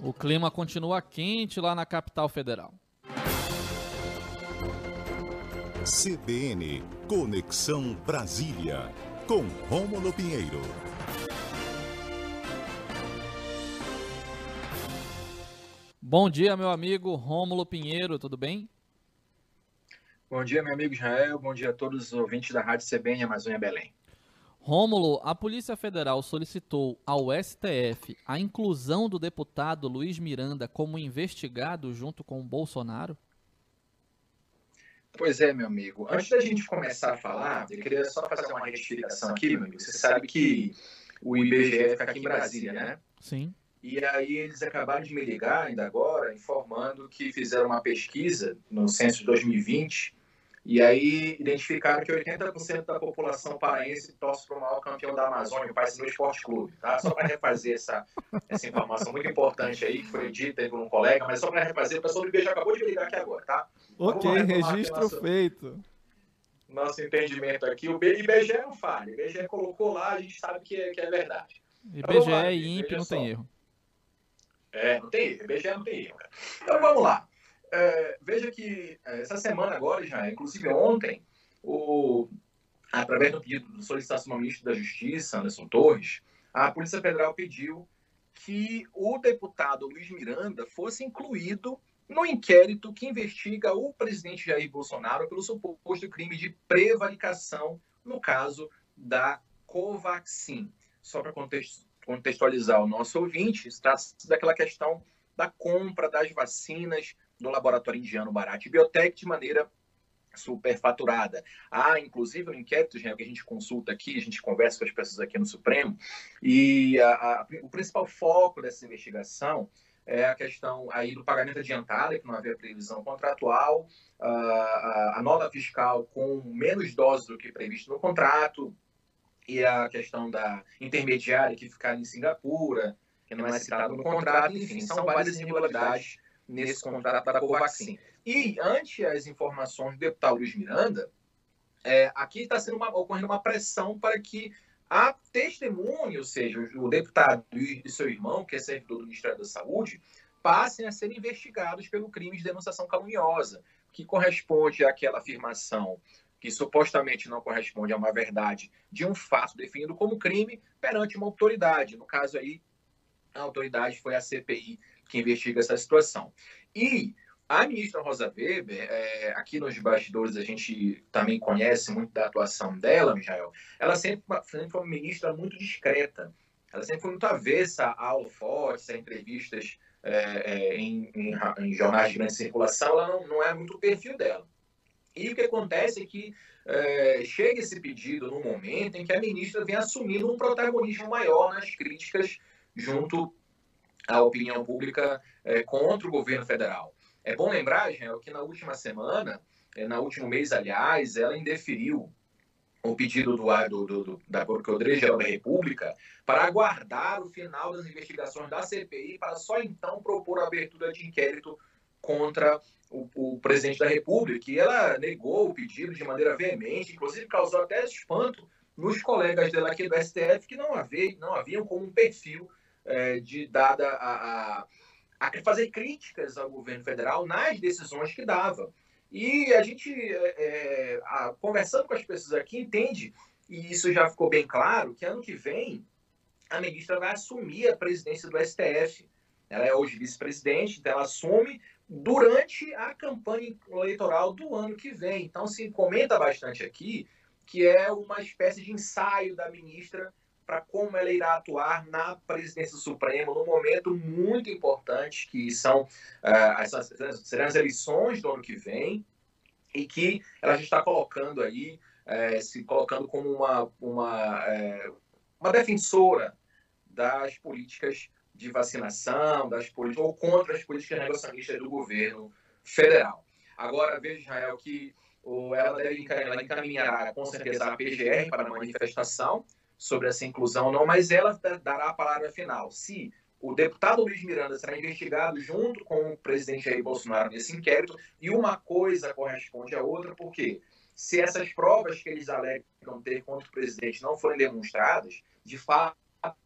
O clima continua quente lá na capital federal. CBN Conexão Brasília, com Rômulo Pinheiro. Bom dia, meu amigo Rômulo Pinheiro, tudo bem? Bom dia, meu amigo Israel. Bom dia a todos os ouvintes da Rádio CBN Amazônia Belém. Rômulo, a Polícia Federal solicitou ao STF a inclusão do deputado Luiz Miranda como investigado junto com o Bolsonaro? Pois é, meu amigo. Antes da gente começar a falar, eu queria só fazer uma retificação aqui, meu amigo. Você sabe que o IBGE fica aqui em Brasília, né? Sim. E aí eles acabaram de me ligar ainda agora, informando que fizeram uma pesquisa no censo de 2020 e aí identificaram que 80% da população paraense torce para o maior campeão da Amazônia, o Paysandu Esporte Clube, tá? Só para refazer essa, essa informação muito importante aí, que foi dita por um colega, mas só para refazer, o pessoal do IBGE acabou de ligar aqui agora, tá? Ok, registro nosso, feito. Nosso entendimento aqui, o IBGE não falha, o IBGE colocou lá, a gente sabe que é, que é verdade. IBGE e INPE não tem erro. É, não tem erro, IBGE não tem erro. Então vamos lá. É, veja que é, essa semana agora já, inclusive ontem, o, através do pedido solicitação do ministro da Justiça, Anderson Torres, a Polícia Federal pediu que o deputado Luiz Miranda fosse incluído no inquérito que investiga o presidente Jair Bolsonaro pelo suposto crime de prevaricação no caso da Covaxin. Só para contextualizar o nosso ouvinte, trata-se daquela questão da compra das vacinas do laboratório indiano Bharat Biotech de maneira superfaturada. Há, inclusive, um inquérito que a gente consulta aqui, a gente conversa com as pessoas aqui no Supremo, e a, a, o principal foco dessa investigação é a questão aí do pagamento adiantado, que não havia previsão contratual, a, a nota fiscal com menos doses do que previsto no contrato, e a questão da intermediária que ficar em Singapura, que não é citado no contrato, enfim, são várias irregularidades nesse contrato da Covaxin. E, ante as informações do deputado Luiz Miranda, é, aqui está sendo uma, ocorrendo uma pressão para que a testemunha, ou seja, o deputado e seu irmão, que é servidor do Ministério da Saúde, passem a ser investigados pelo crime de denunciação caluniosa, que corresponde àquela afirmação que supostamente não corresponde a uma verdade de um fato definido como crime perante uma autoridade. No caso aí, a autoridade foi a CPI que investiga essa situação. E a ministra Rosa Weber, é, aqui nos bastidores a gente também conhece muito da atuação dela, Michael, ela sempre, sempre foi uma ministra muito discreta. Ela sempre foi muito avessa a holofotes, a entrevistas é, é, em, em, em, jornais de grande circulação, ela não, não é muito o perfil dela. E o que acontece é que é, chega esse pedido no momento em que a ministra vem assumindo um protagonismo maior nas críticas junto a opinião pública é, contra o governo federal. É bom lembrar, Israel, que na última semana, é, no último mês, aliás, ela indeferiu o pedido do, do, do, da Procuradoria-Geral da República para aguardar o final das investigações da CPI para só então propor a abertura de inquérito contra o, o, presidente da República. E ela negou o pedido de maneira veemente, inclusive causou até espanto nos colegas dela aqui do STF que não, havia, não haviam como um perfil é, de dada a, a, a, fazer críticas ao governo federal nas decisões que dava. E a gente, é, é, a, conversando com as pessoas aqui, entende, e isso já ficou bem claro, que ano que vem a ministra vai assumir a presidência do STF. Ela é hoje vice-presidente, então ela assume durante a campanha eleitoral do ano que vem. Então se comenta bastante aqui que é uma espécie de ensaio da ministra para como ela irá atuar na presidência suprema num momento muito importante que são uh, as, serão as eleições do ano que vem e que ela já está colocando aí uh, se colocando como uma uma, uh, uma defensora das políticas de vacinação das políticas ou contra as políticas negacionistas do governo federal. Agora veja Israel que ela deve ela encaminhará com certeza a PGR para a manifestação sobre essa inclusão ou não, mas ela dará a palavra final. Se o deputado Luiz Miranda será investigado junto com o presidente Jair Bolsonaro nesse inquérito, e uma coisa corresponde à outra, porque se essas provas que eles alegam ter contra o presidente não forem demonstradas, de fato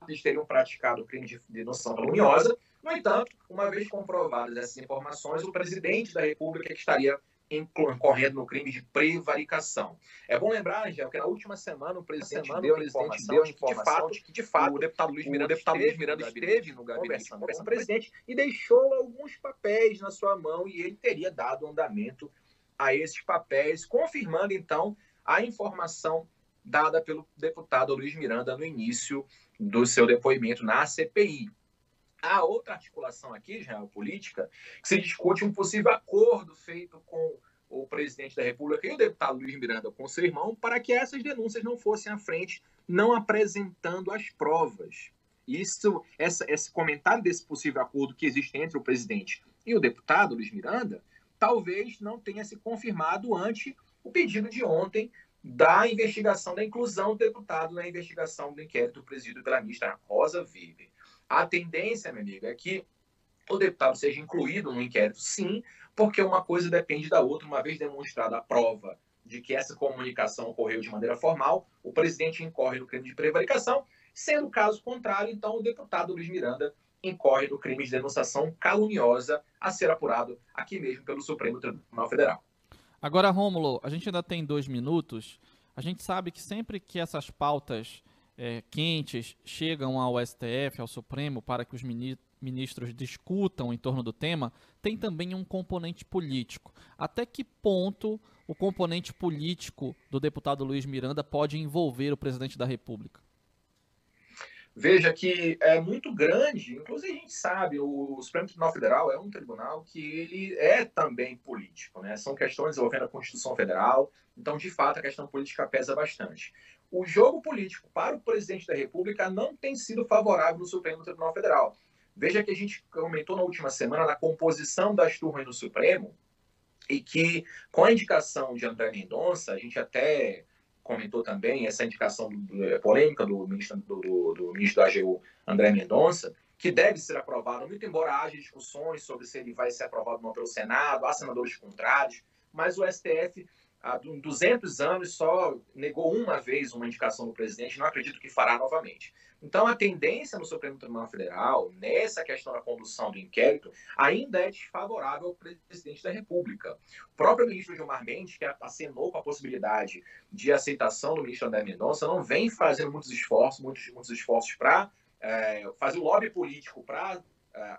eles teriam praticado crime de denunciação caluniosa. No entanto, uma vez comprovadas essas informações, o presidente da República estaria incorrendo no crime de prevaricação. É bom lembrar, Angel, que na última semana o presidente semana, deu, o presidente deu informação de que, de fato, o deputado Luiz Miranda, deputado esteve, Luiz Miranda esteve no gabinete conversando com o presidente e deixou alguns papéis na sua mão e ele teria dado andamento a esses papéis, confirmando, então, a informação dada pelo deputado Luiz Miranda no início do seu depoimento na CPI. Há outra articulação aqui, geopolítica, que se discute um possível acordo feito com o presidente da República e o deputado Luiz Miranda com seu irmão para que essas denúncias não fossem à frente, não apresentando as provas. Isso, essa, esse comentário desse possível acordo que existe entre o presidente e o deputado Luiz Miranda, talvez não tenha se confirmado ante o pedido de ontem da investigação, da inclusão do deputado na investigação do inquérito presidido pela ministra Rosa Weber. A tendência, meu amigo, é que o deputado seja incluído no inquérito, sim, porque uma coisa depende da outra, uma vez demonstrada a prova de que essa comunicação ocorreu de maneira formal, o presidente incorre no crime de prevaricação, sendo caso contrário, então o deputado Luiz Miranda incorre no crime de denunciação caluniosa a ser apurado aqui mesmo pelo Supremo Tribunal Federal. Agora, Rômulo, a gente ainda tem dois minutos. A gente sabe que sempre que essas pautas é, quentes chegam ao STF, ao Supremo, para que os ministros discutam em torno do tema, tem também um componente político. Até que ponto o componente político do deputado Luiz Miranda pode envolver o presidente da República? Veja que é muito grande, inclusive a gente sabe, o Supremo Tribunal Federal é um tribunal que ele é também político, né? São questões envolvendo a Constituição Federal, então de fato a questão política pesa bastante o jogo político para o presidente da República não tem sido favorável no Supremo Tribunal Federal. Veja que a gente comentou na última semana na composição das turmas do Supremo e que, com a indicação de André Mendonça, a gente até comentou também essa indicação é, polêmica do ministro do, do, do ministro da AGU, André Mendonça, que deve ser aprovado, muito embora haja discussões sobre se ele vai ser aprovado ou não pelo Senado, há senadores contrários, mas o STF há 200 anos só negou uma vez uma indicação do presidente, não acredito que fará novamente. Então, a tendência no Supremo Tribunal Federal, nessa questão da condução do inquérito, ainda é desfavorável ao presidente da República. O próprio ministro Gilmar Mendes, que acenou com a possibilidade de aceitação do ministro André Mendonça, não vem fazendo muitos esforços, muitos, muitos esforços para é, fazer o lobby político para é,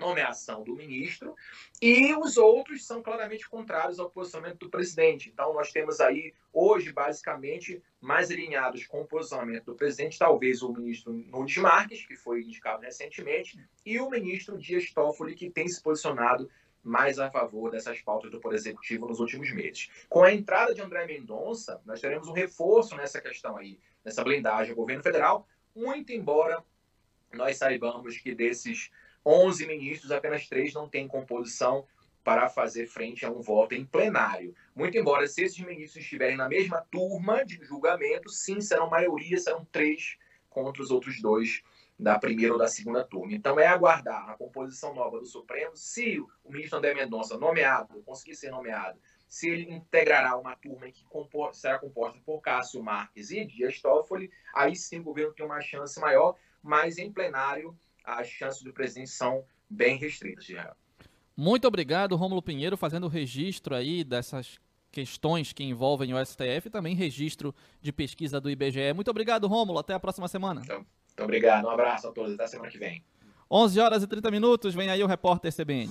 nomeação do ministro, e os outros são claramente contrários ao posicionamento do presidente. Então, nós temos aí, hoje, basicamente, mais alinhados com o posicionamento do presidente, talvez o ministro Nunes Marques, que foi indicado recentemente, e o ministro Dias Toffoli, que tem se posicionado mais a favor dessas pautas do Poder Executivo nos últimos meses. Com a entrada de André Mendonça, nós teremos um reforço nessa questão aí, nessa blindagem do governo federal, muito embora nós saibamos que desses 11 ministros, apenas três não têm composição para fazer frente a um voto em plenário. Muito embora, se esses ministros estiverem na mesma turma de julgamento, sim, serão maioria, serão três contra os outros dois da primeira ou da segunda turma. Então, é aguardar a composição nova do Supremo, se o ministro André Mendonça, nomeado, conseguir ser nomeado, se ele integrará uma turma que será composta por Cássio Marques e Dias Toffoli, aí sim o governo tem uma chance maior, mas em plenário as chances do presidente são bem restritas, Israel. Muito obrigado, Rômulo Pinheiro, fazendo o registro aí dessas questões que envolvem o STF e também registro de pesquisa do IBGE. Muito obrigado, Rômulo. Até a próxima semana. Então, muito obrigado. Um abraço a todos. Até semana que vem. 11 horas e 30 minutos. Vem aí o repórter CBN.